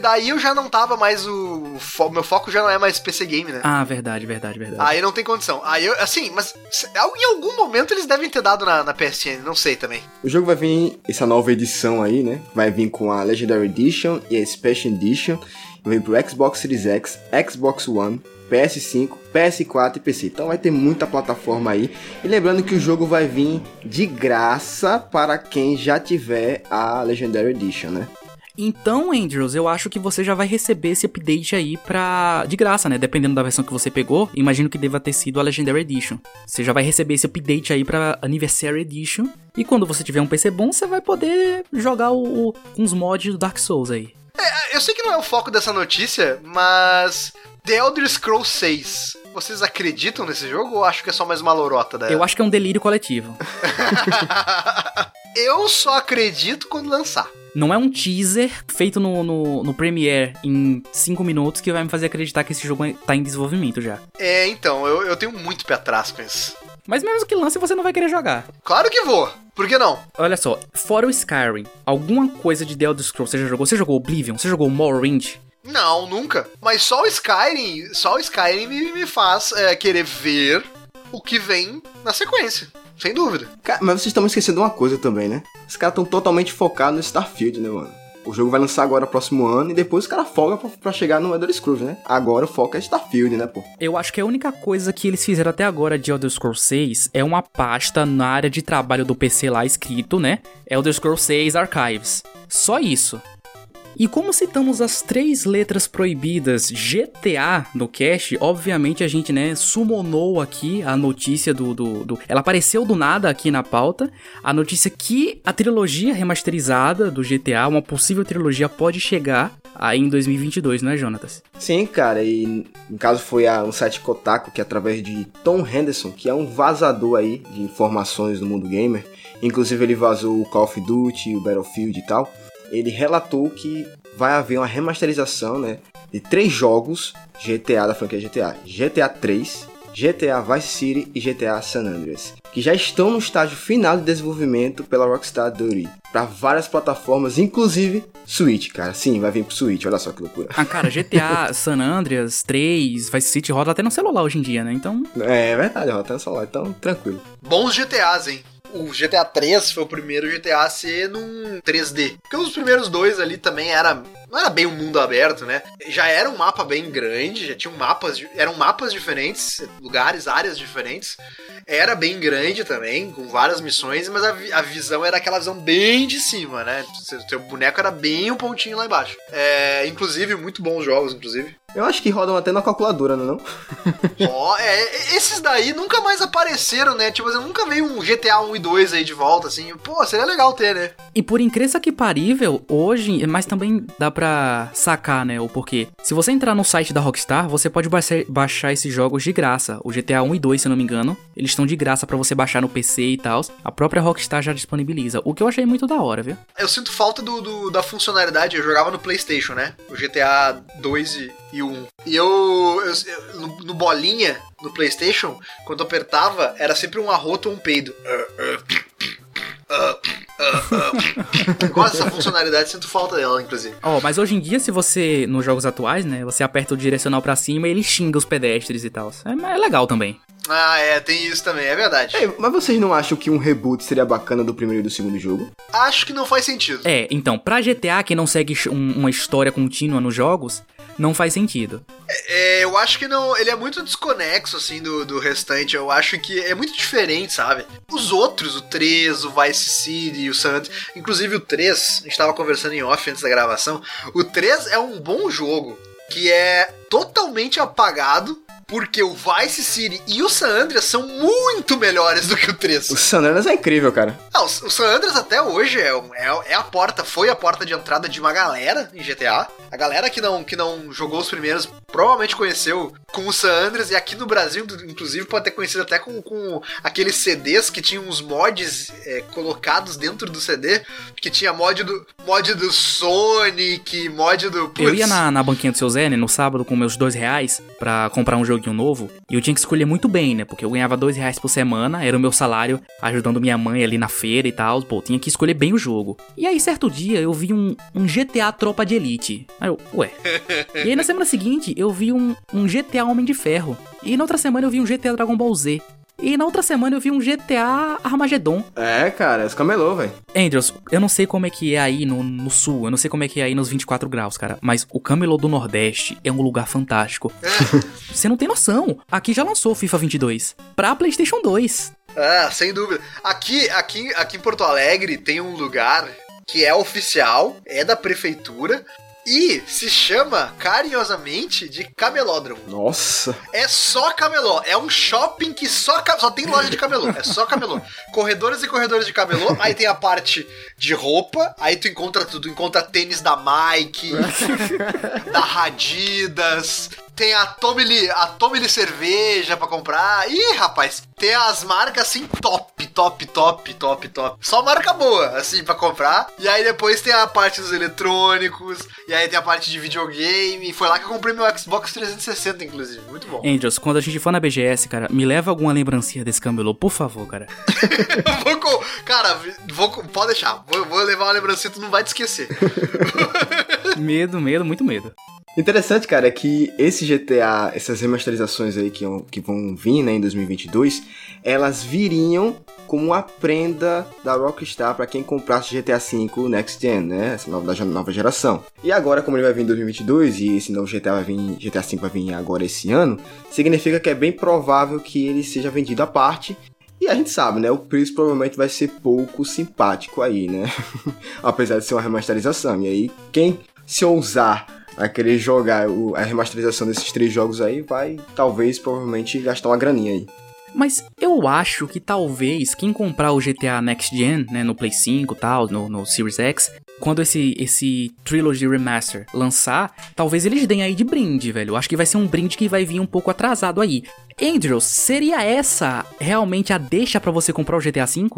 daí eu já não tava mais o. Fo... Meu foco já não é mais PC Game, né? Ah, verdade, verdade, verdade. Aí não tem condição. Aí eu, assim, mas em algum momento eles devem ter dado na, na PSN, não sei também. O jogo vai vir, essa nova edição aí, né? Vai vir com a Legendary Edition e a Special Edition. Vai vir pro Xbox Series X, Xbox One, PS5, PS4 e PC. Então vai ter muita plataforma aí. E lembrando que o jogo vai vir de graça para quem já tiver a Legendary Edition, né? Então, Andrews, eu acho que você já vai receber esse update aí pra... de graça, né? Dependendo da versão que você pegou, imagino que deva ter sido a Legendary Edition. Você já vai receber esse update aí pra Anniversary Edition. E quando você tiver um PC bom, você vai poder jogar o, com os mods do Dark Souls aí. É, eu sei que não é o foco dessa notícia, mas The Elder Scrolls 6. Vocês acreditam nesse jogo ou acho que é só mais uma lorota da Eu acho que é um delírio coletivo. eu só acredito quando lançar. Não é um teaser feito no, no, no Premiere em 5 minutos que vai me fazer acreditar que esse jogo tá em desenvolvimento já. É, então, eu, eu tenho muito pé atrás com isso. Mas mesmo que lance, você não vai querer jogar. Claro que vou. Por que não? Olha só, fora o Skyrim, alguma coisa de The Elder Scrolls você já jogou? Você jogou Oblivion? Você jogou Morrowind? Não, nunca. Mas só o Skyrim, só o Skyrim me, me faz é, querer ver o que vem na sequência. Sem dúvida. Cara, mas vocês estão esquecendo uma coisa também, né? Os caras estão totalmente focados no Starfield, né, mano? O jogo vai lançar agora próximo ano e depois os caras folgam pra, pra, chegar no Elder Scrolls, né? Agora o foco é Starfield, né, pô? Eu acho que a única coisa que eles fizeram até agora de Elder Scrolls 6 é uma pasta na área de trabalho do PC lá escrito, né? Elder Scrolls 6 Archives. Só isso. E como citamos as três letras proibidas GTA no cast, obviamente a gente, né, summonou aqui a notícia do, do, do, Ela apareceu do nada aqui na pauta. A notícia que a trilogia remasterizada do GTA, uma possível trilogia, pode chegar aí em 2022, não é, Jonatas? Sim, cara, e no caso foi a, um site Kotaku que através de Tom Henderson, que é um vazador aí de informações do mundo gamer, inclusive ele vazou o Call of Duty, o Battlefield e tal ele relatou que vai haver uma remasterização, né, de três jogos GTA da franquia GTA: GTA 3, GTA Vice City e GTA San Andreas, que já estão no estágio final de desenvolvimento pela Rockstar Duty para várias plataformas, inclusive Switch, cara. Sim, vai vir pro Switch, olha só que loucura. Ah, cara, GTA San Andreas 3, Vice City roda até no celular hoje em dia, né? Então. É, é verdade, roda até no celular, então tranquilo. Bons GTAs, hein? O GTA 3 foi o primeiro GTA a ser num 3D. Porque os primeiros dois ali também era não era bem um mundo aberto, né? Já era um mapa bem grande, já tinham mapas, eram mapas diferentes, lugares, áreas diferentes. Era bem grande também, com várias missões, mas a, a visão era aquela visão bem de cima, né? Seu, seu boneco era bem um pontinho lá embaixo. É, inclusive, muito bons jogos, inclusive. Eu acho que rodam até na calculadora, não é? oh, é, esses daí nunca mais apareceram, né? Tipo, assim, nunca veio um GTA 1 e 2 aí de volta, assim. Pô, seria legal ter, né? E por incrível que parível, hoje, mas também dá pra sacar, né, o porquê. Se você entrar no site da Rockstar, você pode baixar esses jogos de graça. O GTA 1 e 2, se eu não me engano, eles estão de graça para você baixar no PC e tal. A própria Rockstar já disponibiliza, o que eu achei muito da hora, viu? Eu sinto falta do, do da funcionalidade, eu jogava no PlayStation, né? O GTA 2 e, e 1. E eu, eu, no, no, bolinha, no PlayStation, quando eu apertava, era sempre um arroto ou um peido. Gosto dessa funcionalidade, sinto falta dela, inclusive. Ó, oh, mas hoje em dia, se você, nos jogos atuais, né, você aperta o direcional para cima e ele xinga os pedestres e tal. É, é legal também. Ah, é, tem isso também, é verdade. É, mas vocês não acham que um reboot seria bacana do primeiro e do segundo jogo? Acho que não faz sentido. É, então, pra GTA que não segue um, uma história contínua nos jogos, não faz sentido. É, eu acho que não. Ele é muito desconexo, assim, do, do restante. Eu acho que é muito diferente, sabe? Os outros, o 3, o Vice City, o San Inclusive o 3, a gente tava conversando em off antes da gravação. O 3 é um bom jogo que é totalmente apagado porque o Vice City e o San Andreas são muito melhores do que o 3. O San Andreas é incrível, cara. Não, o San Andreas até hoje é, é, é, a porta, foi a porta de entrada de uma galera em GTA. A galera que não, que não jogou os primeiros provavelmente conheceu com o San Andreas e aqui no Brasil, inclusive, pode ter conhecido até com, com aqueles CDs que tinham uns mods é, colocados dentro do CD, que tinha mod do, mod do Sonic, mod do... Putz. Eu ia na, na banquinha do seu Zé, né, no sábado com meus dois reais pra comprar um joguinho novo, e eu tinha que escolher muito bem, né, porque eu ganhava dois reais por semana, era o meu salário ajudando minha mãe ali na feira e tal, pô, tinha que escolher bem o jogo. E aí, certo dia, eu vi um, um GTA Tropa de Elite. Aí eu, ué. e aí, na semana seguinte, eu vi um, um GTA Homem de Ferro. E na outra semana eu vi um GTA Dragon Ball Z. E na outra semana eu vi um GTA Armageddon. É, cara, é camelô, velho. Andrews, eu não sei como é que é aí no, no, sul, eu não sei como é que é aí nos 24 graus, cara, mas o camelô do Nordeste é um lugar fantástico. Você não tem noção. Aqui já lançou FIFA 22 pra PlayStation 2. Ah, sem dúvida. Aqui, aqui, aqui em Porto Alegre tem um lugar que é oficial, é da prefeitura, e se chama carinhosamente de camelódromo. Nossa. É só camelô. É um shopping que só, só tem loja de camelô. É só camelô. Corredores e corredores de camelô. Aí tem a parte de roupa. Aí tu encontra tudo. Encontra tênis da Mike, da Radidas, tem a Tomili, a Tomili cerveja pra comprar. Ih, rapaz, tem as marcas assim top, top, top, top, top. Só marca boa, assim, pra comprar. E aí depois tem a parte dos eletrônicos, e aí tem a parte de videogame. Foi lá que eu comprei meu Xbox 360, inclusive. Muito bom. Angels, quando a gente for na BGS, cara, me leva alguma lembrancinha desse camelô, por favor, cara. vou, cara, vou, pode deixar. Vou, vou levar uma lembrancinha, tu não vai te esquecer. medo, medo, muito medo. Interessante, cara, é que esse GTA, essas remasterizações aí que, que vão vir, né, em 2022, elas viriam como uma prenda da Rockstar para quem comprasse GTA V Next Gen, né, essa nova, da nova geração. E agora, como ele vai vir em 2022 e esse novo GTA vai vir, GTA V vai vir agora esse ano, significa que é bem provável que ele seja vendido à parte e a gente sabe, né? O preço provavelmente vai ser pouco simpático aí, né? Apesar de ser uma remasterização. E aí, quem se ousar a querer jogar o, a remasterização desses três jogos aí, vai talvez provavelmente gastar uma graninha aí. Mas eu acho que talvez quem comprar o GTA Next Gen, né, no Play 5 e tal, no, no Series X, quando esse, esse Trilogy Remaster lançar, talvez eles deem aí de brinde, velho. Eu acho que vai ser um brinde que vai vir um pouco atrasado aí. Andrew, seria essa realmente a deixa para você comprar o GTA V?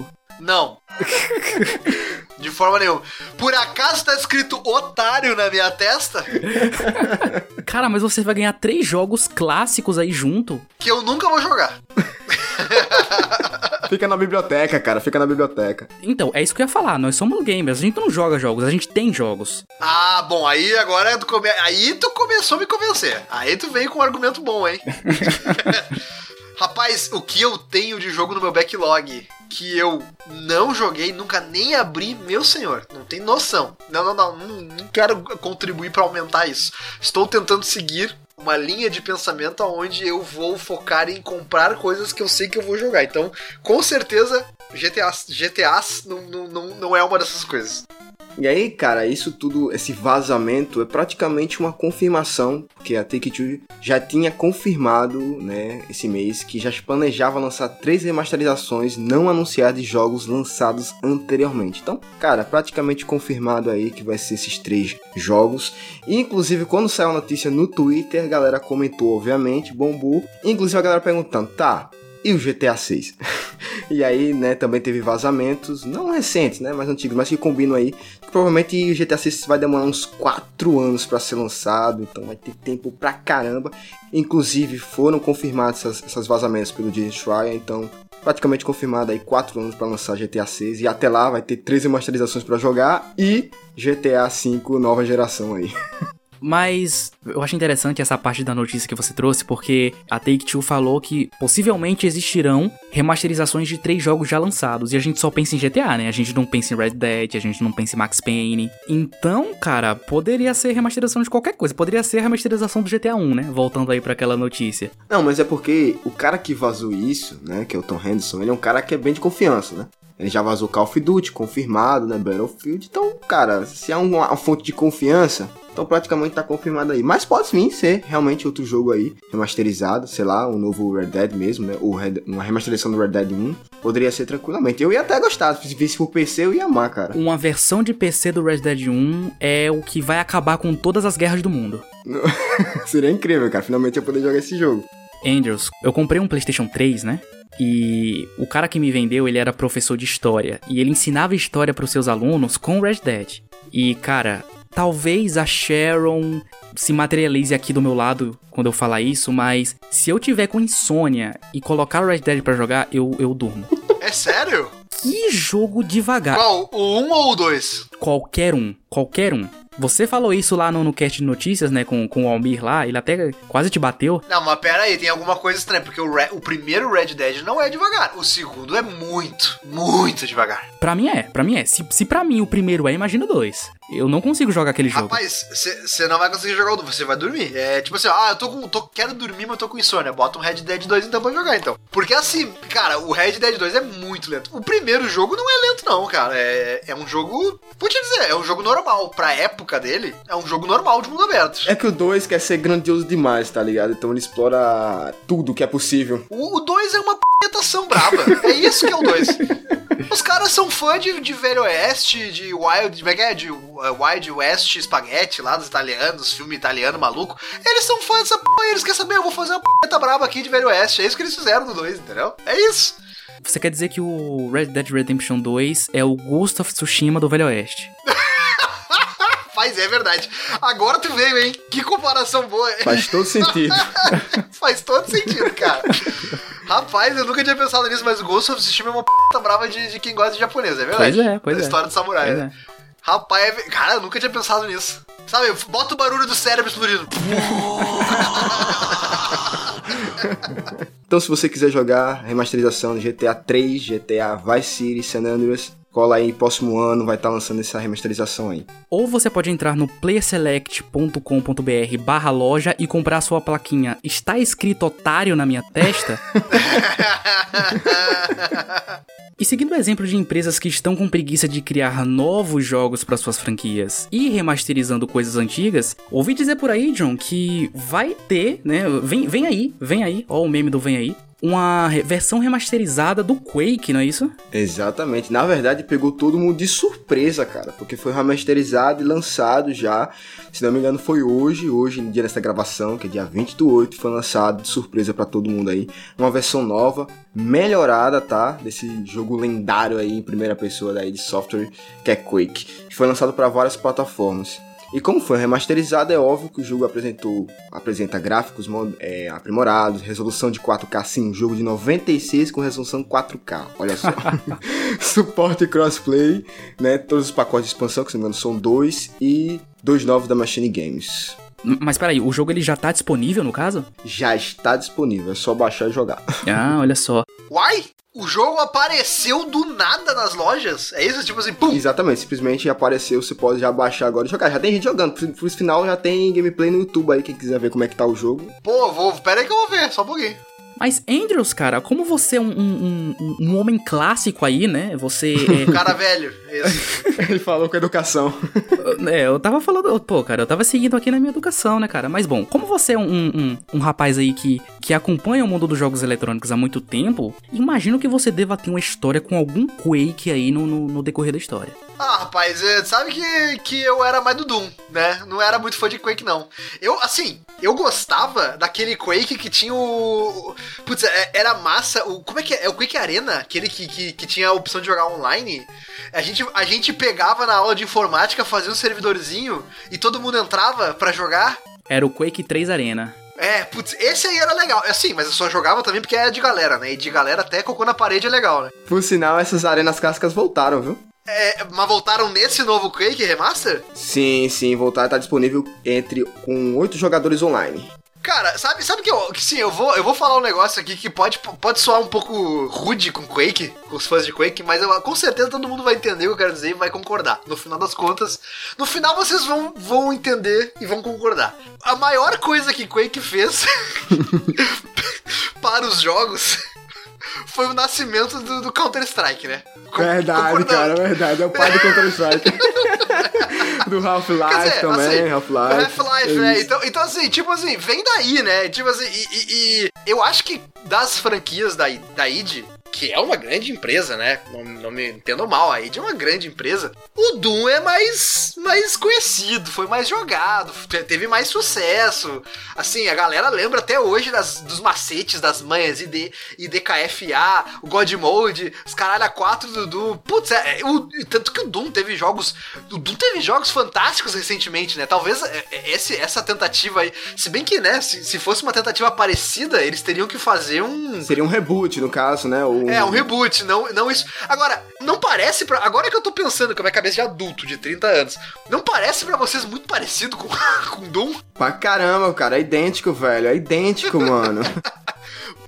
Não. De forma nenhuma. Por acaso tá escrito otário na minha testa? Cara, mas você vai ganhar três jogos clássicos aí junto. Que eu nunca vou jogar. Fica na biblioteca, cara. Fica na biblioteca. Então, é isso que eu ia falar. Nós somos gamers. A gente não joga jogos, a gente tem jogos. Ah, bom. Aí agora tu come... aí tu começou a me convencer. Aí tu veio com um argumento bom, hein? Rapaz, o que eu tenho de jogo no meu backlog que eu não joguei, nunca nem abri, meu senhor, não tem noção. Não, não, não, não, não quero contribuir para aumentar isso. Estou tentando seguir uma linha de pensamento onde eu vou focar em comprar coisas que eu sei que eu vou jogar. Então, com certeza, GTA, GTA não, não, não é uma dessas coisas. E aí, cara, isso tudo, esse vazamento é praticamente uma confirmação, que a Take-Two já tinha confirmado, né, esse mês, que já planejava lançar três remasterizações não anunciadas de jogos lançados anteriormente. Então, cara, praticamente confirmado aí que vai ser esses três jogos. E, inclusive, quando saiu a notícia no Twitter, a galera comentou, obviamente, bombou. Inclusive a galera perguntando, tá, e o GTA 6. e aí, né, também teve vazamentos, não recentes, né, mas antigos, mas que combinam aí. Provavelmente o GTA 6 vai demorar uns 4 anos para ser lançado, então vai ter tempo pra caramba. Inclusive, foram confirmados essas, essas vazamentos pelo Jason Schreier, então praticamente confirmado aí 4 anos para lançar GTA 6 e até lá vai ter 13 masterizações para jogar e GTA 5 nova geração aí. Mas eu acho interessante essa parte da notícia que você trouxe, porque a Take-Two falou que possivelmente existirão remasterizações de três jogos já lançados. E a gente só pensa em GTA, né? A gente não pensa em Red Dead, a gente não pensa em Max Payne. Então, cara, poderia ser remasterização de qualquer coisa. Poderia ser remasterização do GTA 1, né? Voltando aí para aquela notícia. Não, mas é porque o cara que vazou isso, né? Que é o Tom Henderson, ele é um cara que é bem de confiança, né? Ele já vazou Call of Duty, confirmado, né? Battlefield. Então, cara, se é uma, uma fonte de confiança, então praticamente tá confirmado aí. Mas pode vir ser realmente outro jogo aí, remasterizado, sei lá, um novo Red Dead mesmo, né? Ou uma remasterização do Red Dead 1. Poderia ser tranquilamente. Eu ia até gostar, se visse por PC eu ia amar, cara. Uma versão de PC do Red Dead 1 é o que vai acabar com todas as guerras do mundo. Seria incrível, cara. Finalmente eu poder jogar esse jogo. Andrews, eu comprei um PlayStation 3, né? E o cara que me vendeu, ele era professor de história. E ele ensinava história para os seus alunos com Red Dead. E, cara, talvez a Sharon se materialize aqui do meu lado quando eu falar isso, mas se eu tiver com insônia e colocar o Red Dead para jogar, eu, eu durmo. É sério? Que jogo devagar. Qual? O 1 um ou o 2? Qualquer um. Qualquer um. Você falou isso lá no, no cast de notícias, né, com, com o Almir lá, ele até quase te bateu. Não, mas pera aí, tem alguma coisa estranha, porque o, Red, o primeiro Red Dead não é devagar, o segundo é muito, muito devagar. Pra mim é, pra mim é. Se, se pra mim o primeiro é, imagina o dois. Eu não consigo jogar aquele jogo. Rapaz, você não vai conseguir jogar o 2, você vai dormir. É tipo assim, ah, eu tô com. Tô, quero dormir, mas eu tô com insônia. Bota um Red Dead 2 então pra jogar, então. Porque assim, cara, o Red Dead 2 é muito lento. O primeiro jogo não é lento, não, cara. É, é um jogo. Vou te dizer, é um jogo normal. Pra época dele, é um jogo normal de mundo aberto. É que o 2 quer ser grandioso demais, tá ligado? Então ele explora tudo que é possível. O 2 é uma p***tação braba. É isso que é o 2. Os caras caras são fãs de, de Velho Oeste, de Wild, como é que é? De uh, Wild West Spaghetti lá dos italianos, filme italiano maluco. Eles são fãs dessa porra, eles querem saber, eu vou fazer uma p*** braba aqui de Velho Oeste. É isso que eles fizeram no 2, entendeu? É isso. Você quer dizer que o Red Dead Redemption 2 é o Ghost of Tsushima do Velho Oeste? Rapaz, é verdade. Agora tu veio, hein? Que comparação boa. Faz todo sentido. Faz todo sentido, cara. Rapaz, eu nunca tinha pensado nisso, mas o Ghost of Tsushima é uma p brava de, de quem gosta de japonês, é verdade? Pois é, pois a é. história do samurai, Pois né? é. Rapaz, é... cara, eu nunca tinha pensado nisso. Sabe, bota o barulho do cérebro explodindo. Então, se você quiser jogar remasterização de GTA 3, GTA Vice City, San Andreas, cola aí, próximo ano vai estar lançando essa remasterização aí. Ou você pode entrar no playerselect.com.br barra loja e comprar a sua plaquinha Está escrito otário na minha testa? E seguindo o exemplo de empresas que estão com preguiça de criar novos jogos para suas franquias e remasterizando coisas antigas, ouvi dizer por aí, John, que vai ter, né? Vem, vem aí, vem aí, ó o meme do vem aí, uma versão remasterizada do Quake, não é isso? Exatamente. Na verdade, pegou todo mundo de surpresa, cara, porque foi remasterizado e lançado já. Se não me engano, foi hoje, hoje, no dia dessa gravação, que é dia 20 do 8, foi lançado de surpresa pra todo mundo aí. Uma versão nova, melhorada, tá? Desse jogo lendário aí em primeira pessoa daí de software, que é Quake. Foi lançado para várias plataformas. E como foi remasterizado, é óbvio que o jogo apresentou, apresenta gráficos é, aprimorados, resolução de 4K, sim, um jogo de 96 com resolução 4K, olha só. Suporte crossplay, né, todos os pacotes de expansão, que se não me engano são dois, e dois novos da Machine Games. Mas peraí, o jogo ele já tá disponível no caso? Já está disponível, é só baixar e jogar. Ah, olha só. Uai! O jogo apareceu do nada nas lojas? É isso? Tipo assim, pum! Exatamente, simplesmente apareceu, você pode já baixar agora e jogar. Já tem gente jogando, pro, final já tem gameplay no YouTube aí, quem quiser ver como é que tá o jogo. Pô, vou. Pera aí que eu vou ver, só um pouquinho. Mas, Andrews, cara, como você é um, um, um- um homem clássico aí, né? Você é, Cara velho. Esse. Ele falou com educação. É, eu tava falando, pô, cara, eu tava seguindo aqui na minha educação, né, cara? Mas bom, como você é um, um, um rapaz aí que, que acompanha o mundo dos jogos eletrônicos há muito tempo, imagino que você deva ter uma história com algum Quake aí no, no, no decorrer da história. Ah, rapaz, é, sabe que, que eu era mais do Doom, né? Não era muito fã de Quake, não. Eu, assim, eu gostava daquele Quake que tinha o. Putz, é- era massa. O, como é que é? É o Quake Arena? Aquele que, que, que tinha a opção de jogar online. A gente, a gente pegava na aula de informática, fazia um servidorzinho e todo mundo entrava pra jogar. Era o Quake 3 Arena. É, putz, esse aí era legal. Assim, mas eu só jogava também porque é de galera, né? E de galera até cocô na parede é legal, né? Por sinal, essas arenas clássicas voltaram, viu? É, mas voltaram nesse novo Quake Remaster? Sim, sim, voltar tá disponível entre com oito jogadores online. Cara, sabe, sabe que eu, que sim, eu vou, eu vou falar um negócio aqui que pode, pode soar um pouco rude com Quake, com os fãs de Quake, mas eu, com certeza todo mundo vai entender o que eu quero dizer e vai concordar. No final das contas, no final vocês vão, vão entender e vão concordar. A maior coisa que Quake fez para os jogos foi o nascimento do, do Counter-Strike, né? Com- concordamos. verdade. É o pai do Counter-Strike. do Half-Life também, assim, Half-Life. Half-Life, É né? Então, então, assim, tipo assim, vem daí, né? Tipo assim, e, e- e eu acho que das franquias da, da id, que é uma grande empresa, né? Não, não me entendam mal, a id é uma grande empresa. O Doom é mais, mais conhecido, foi mais jogado, te- teve mais sucesso. Assim, a galera lembra até hoje das, dos macetes, das manhas, ID, IDKFA, o God Mode, os caralho a 4 do Doom. Putz, é, é, o- tanto que o Doom teve jogos. O Doom teve jogos fantásticos recentemente, né? Talvez é, é, esse, essa tentativa aí. Se bem que, né, se, se fosse uma tentativa parecida, eles teriam que fazer um. Seria um reboot, no caso, né? O- É, um reboot, não, não isso. Agora, não parece pra. Agora que eu tô pensando com a minha cabeça de adulto, de 30 anos, não parece pra vocês muito parecido com, com Doom? Pra caramba, cara. É idêntico, velho. É idêntico, mano.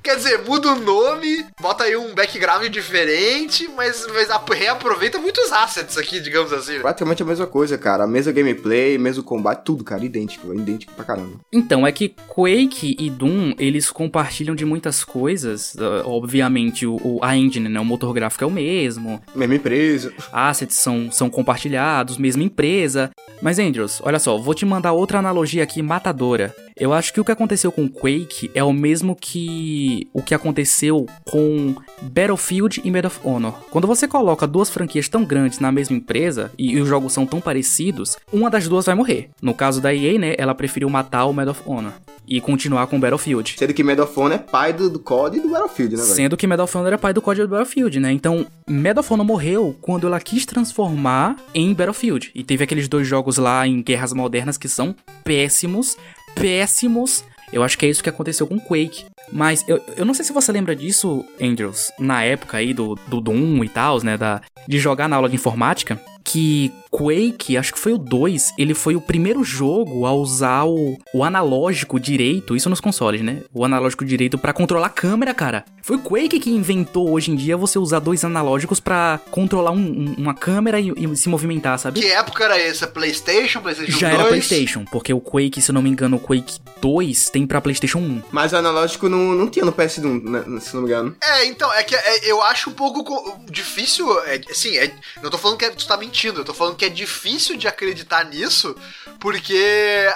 Quer dizer, muda o nome, bota aí um background diferente, mas, mas ap- reaproveita muitos assets aqui, digamos assim. né? Praticamente a mesma coisa, cara. A mesma gameplay, mesmo combate, tudo, cara. Idêntico, velho. Idêntico pra caramba. Então, é que Quake e Doom, eles compartilham de muitas coisas. Uh, Obviamente, o, o- a engine, né? O motor gráfico é o mesmo. Mesma empresa. assets são, são compartilhados, mesma empresa. Mas, Andrews, olha só, vou te mandar outra analogia aqui matadora. Eu acho que o que aconteceu com Quake é o mesmo que o que aconteceu com Battlefield e Medal of Honor. Quando você coloca duas franquias tão grandes na mesma empresa e, e os jogos são tão parecidos, uma das duas vai morrer. No caso da EA, né, ela preferiu matar o Medal of Honor e continuar com Battlefield. Sendo que Medal of Honor é pai do, do COD e do Battlefield, né, velho? Sendo que Medal of Honor era pai do COD e do Battlefield, né? Então, Medal of Honor morreu quando ela quis transformar em Battlefield. E teve aqueles dois jogos lá em Guerras Modernas que são péssimos, péssimos. Eu acho que é isso que aconteceu com Quake. Mas eu, eu não sei se você lembra disso, Andrews, na época aí do, do Doom e tal, né? Da, de jogar na aula de informática. Que Quake, acho que foi o 2, ele foi o primeiro jogo a usar o, o analógico direito, isso nos consoles, né? O analógico direito para controlar a câmera, cara. Foi o Quake que inventou hoje em dia você usar dois analógicos para controlar um, um, uma câmera e, e, se movimentar, sabe? Que época era essa? PlayStation? PlayStation Já 2? era PlayStation, porque o Quake, se eu não me engano, o Quake 2 tem pra PlayStation 1. Mas o analógico não, não tinha no PS1, né, se não me engano. É, então, é que é, eu acho um pouco difícil. É, assim, é, não tô falando que tu tá mentindo, eu tô falando que é difícil de acreditar nisso, porque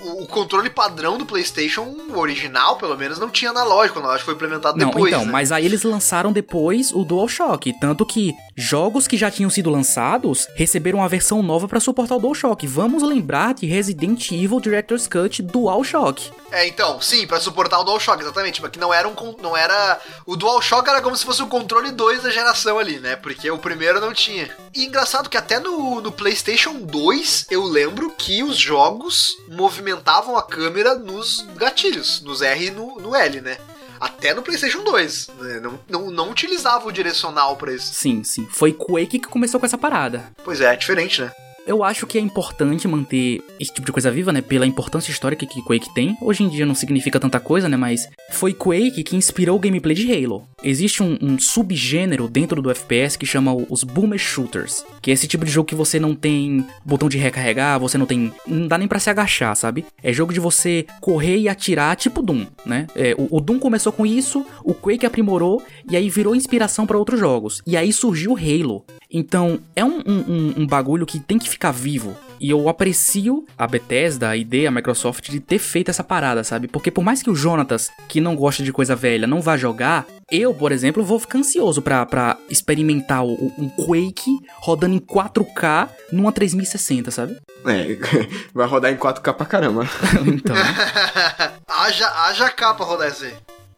o, o, controle padrão do PlayStation original, pelo menos, não tinha analógico. O analógico foi implementado não, depois. Então, né? mas aí eles lançaram depois o DualShock. Tanto que jogos que já tinham sido lançados receberam uma versão nova para suportar o DualShock. Vamos lembrar de Resident Evil Director's Cut DualShock. É, então, sim, para suportar o DualShock, exatamente. Mas que não era um. Não era. O DualShock era como se fosse o controle 2 da geração ali, né? Porque o primeiro não tinha. E engraçado que até no, no PlayStation 2 eu lembro que os jogos movimentavam a câmera nos gatilhos, nos R e no, no L, né? Até no PlayStation 2. Né? Não, não, não utilizava o direcional pra isso. Sim, sim. Foi Quake que começou com essa parada. Pois é, é diferente, né? Eu acho que é importante manter esse tipo de coisa viva, né? Pela importância histórica que Quake tem. Hoje em dia não significa tanta coisa, né? Mas foi Quake que inspirou o gameplay de Halo. Existe um, um subgênero dentro do FPS que chama os Boomer Shooters. Que é esse tipo de jogo que você não tem botão de recarregar, você não tem. Não dá nem para se agachar, sabe? É jogo de você correr e atirar, tipo Doom, né? É, o, o Doom começou com isso, o Quake aprimorou e aí virou inspiração para outros jogos. E aí surgiu o Halo. Então, é um, um, um bagulho que tem que ficar vivo. E eu aprecio a Bethesda, a ideia, a Microsoft de ter feito essa parada, sabe? Porque por mais que o Jonatas, que não gosta de coisa velha, não vá jogar, eu, por exemplo, vou ficar ansioso pra, pra experimentar o, um Quake rodando em 4K numa 3060, sabe? É, vai rodar em 4K pra caramba. então. haja, haja K pra rodar esse aí.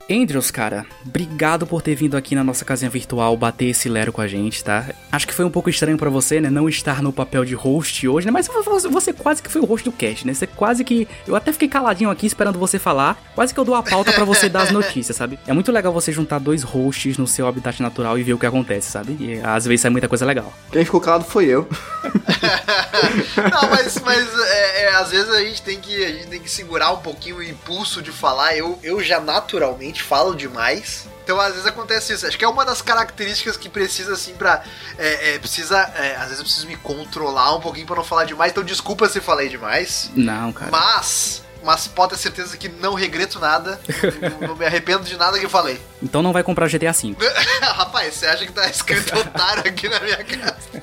Andrews, cara, obrigado por ter vindo aqui na nossa casinha virtual bater esse lero com a gente, tá? Acho que foi um pouco estranho para você, né? Não estar no papel de host hoje, né? Mas você quase que foi o host do cast, né? Você quase que. Eu até fiquei caladinho aqui esperando você falar. Quase que eu dou a pauta para você dar as notícias, sabe? É muito legal você juntar dois hosts no seu habitat natural e ver o que acontece, sabe? E às vezes sai muita coisa legal. Quem ficou calado foi eu. Não, mas, mas é, é, às vezes a gente, tem que, a gente tem que segurar um pouquinho o impulso de falar. Eu, eu já naturalmente falo demais. Então, às vezes acontece isso. Acho que é uma das características que precisa, assim, pra. É, é, precisa. É, às vezes eu preciso me controlar um pouquinho pra não falar demais. Então, desculpa se falei demais. Não, cara. Mas. Mas pode ter certeza que não regreto nada. não, não me arrependo de nada que eu falei. Então não vai comprar GTA V. Rapaz, você acha que tá escrito otário aqui na minha casa?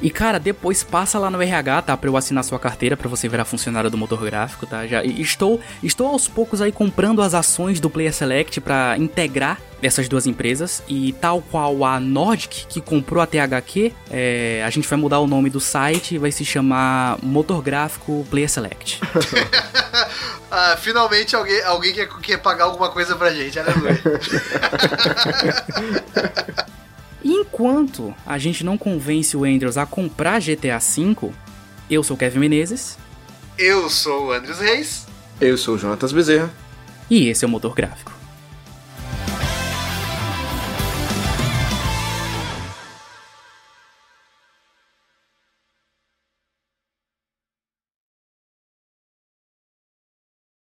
E cara, depois passa lá no RH, tá? Pra eu assinar sua carteira para você virar funcionário do motor gráfico, tá? Já estou estou aos poucos aí comprando as ações do Player Select para integrar essas duas empresas e tal qual a Nordic que comprou a THQ, é, a gente vai mudar o nome do site e vai se chamar Motor Gráfico Player Select. ah, finalmente alguém, alguém quer, quer pagar alguma coisa pra gente, aleluia. Enquanto a gente não convence o Andrews a comprar GTA V, eu sou o Kevin Menezes. Eu sou o Andrews Reis. Eu sou o Jonatas Bezerra. E esse é o Motor Gráfico.